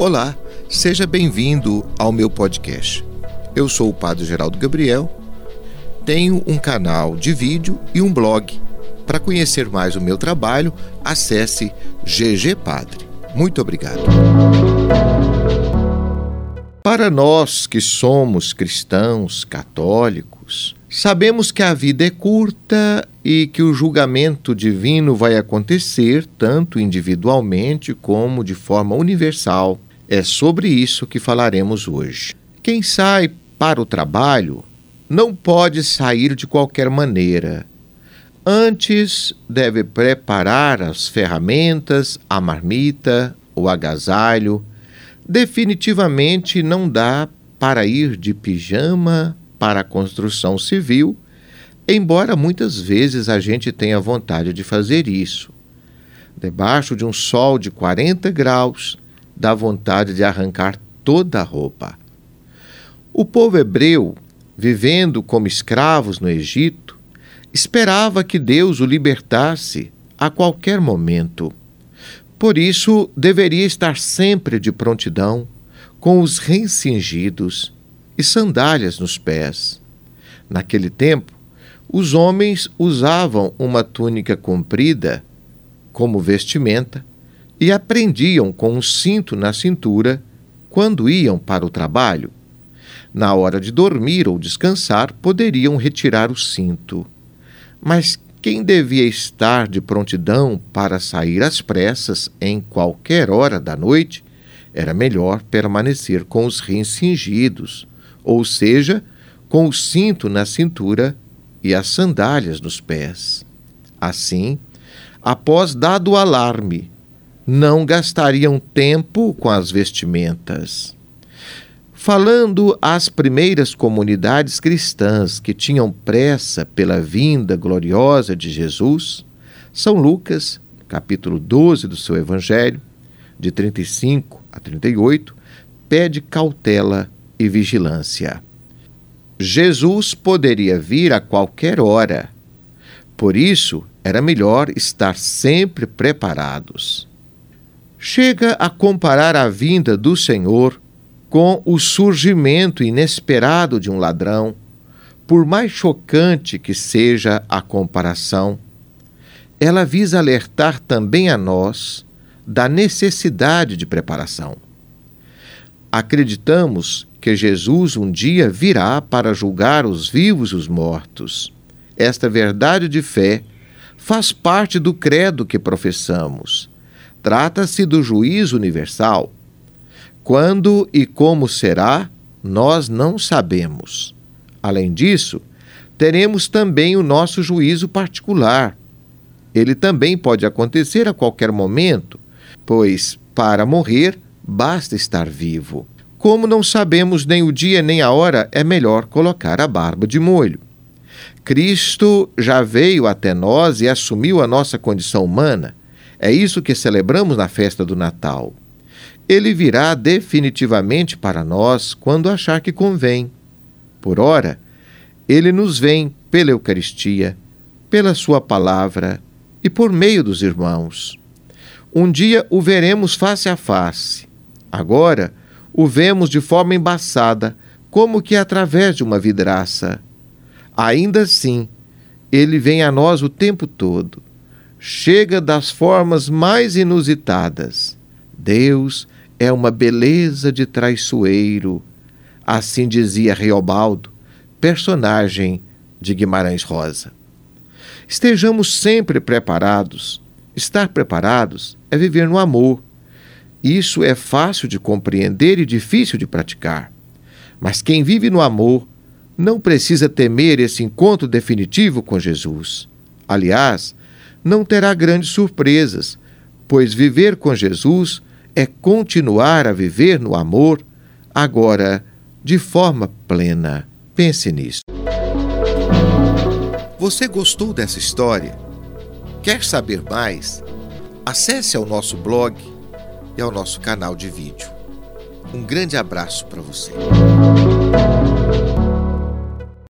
Olá, seja bem-vindo ao meu podcast. Eu sou o Padre Geraldo Gabriel, tenho um canal de vídeo e um blog. Para conhecer mais o meu trabalho, acesse GG Padre. Muito obrigado. Para nós que somos cristãos católicos, sabemos que a vida é curta e que o julgamento divino vai acontecer tanto individualmente como de forma universal é sobre isso que falaremos hoje. Quem sai para o trabalho não pode sair de qualquer maneira. Antes, deve preparar as ferramentas, a marmita, o agasalho. Definitivamente não dá para ir de pijama para a construção civil, embora muitas vezes a gente tenha vontade de fazer isso. Debaixo de um sol de 40 graus, dá vontade de arrancar toda a roupa. O povo hebreu, vivendo como escravos no Egito, esperava que Deus o libertasse a qualquer momento. Por isso, deveria estar sempre de prontidão, com os rins cingidos e sandálias nos pés. Naquele tempo, os homens usavam uma túnica comprida como vestimenta e aprendiam com um cinto na cintura quando iam para o trabalho. Na hora de dormir ou descansar, poderiam retirar o cinto. Mas quem devia estar de prontidão para sair às pressas em qualquer hora da noite, era melhor permanecer com os rins cingidos, ou seja, com o cinto na cintura e as sandálias nos pés. Assim, após dado o alarme não gastariam tempo com as vestimentas. Falando às primeiras comunidades cristãs que tinham pressa pela vinda gloriosa de Jesus, São Lucas, capítulo 12 do seu Evangelho, de 35 a 38, pede cautela e vigilância. Jesus poderia vir a qualquer hora. Por isso, era melhor estar sempre preparados chega a comparar a vinda do Senhor com o surgimento inesperado de um ladrão, por mais chocante que seja a comparação. Ela visa alertar também a nós da necessidade de preparação. Acreditamos que Jesus um dia virá para julgar os vivos e os mortos. Esta verdade de fé faz parte do credo que professamos Trata-se do juízo universal. Quando e como será, nós não sabemos. Além disso, teremos também o nosso juízo particular. Ele também pode acontecer a qualquer momento, pois, para morrer, basta estar vivo. Como não sabemos nem o dia nem a hora, é melhor colocar a barba de molho. Cristo já veio até nós e assumiu a nossa condição humana. É isso que celebramos na festa do Natal. Ele virá definitivamente para nós quando achar que convém. Por ora, ele nos vem pela Eucaristia, pela Sua palavra e por meio dos irmãos. Um dia o veremos face a face. Agora o vemos de forma embaçada, como que através de uma vidraça. Ainda assim, ele vem a nós o tempo todo chega das formas mais inusitadas. Deus é uma beleza de traiçoeiro, assim dizia Reobaldo, personagem de Guimarães Rosa. Estejamos sempre preparados. Estar preparados é viver no amor. Isso é fácil de compreender e difícil de praticar. Mas quem vive no amor não precisa temer esse encontro definitivo com Jesus. Aliás, não terá grandes surpresas, pois viver com Jesus é continuar a viver no amor, agora de forma plena. Pense nisso. Você gostou dessa história? Quer saber mais? Acesse ao nosso blog e ao nosso canal de vídeo. Um grande abraço para você.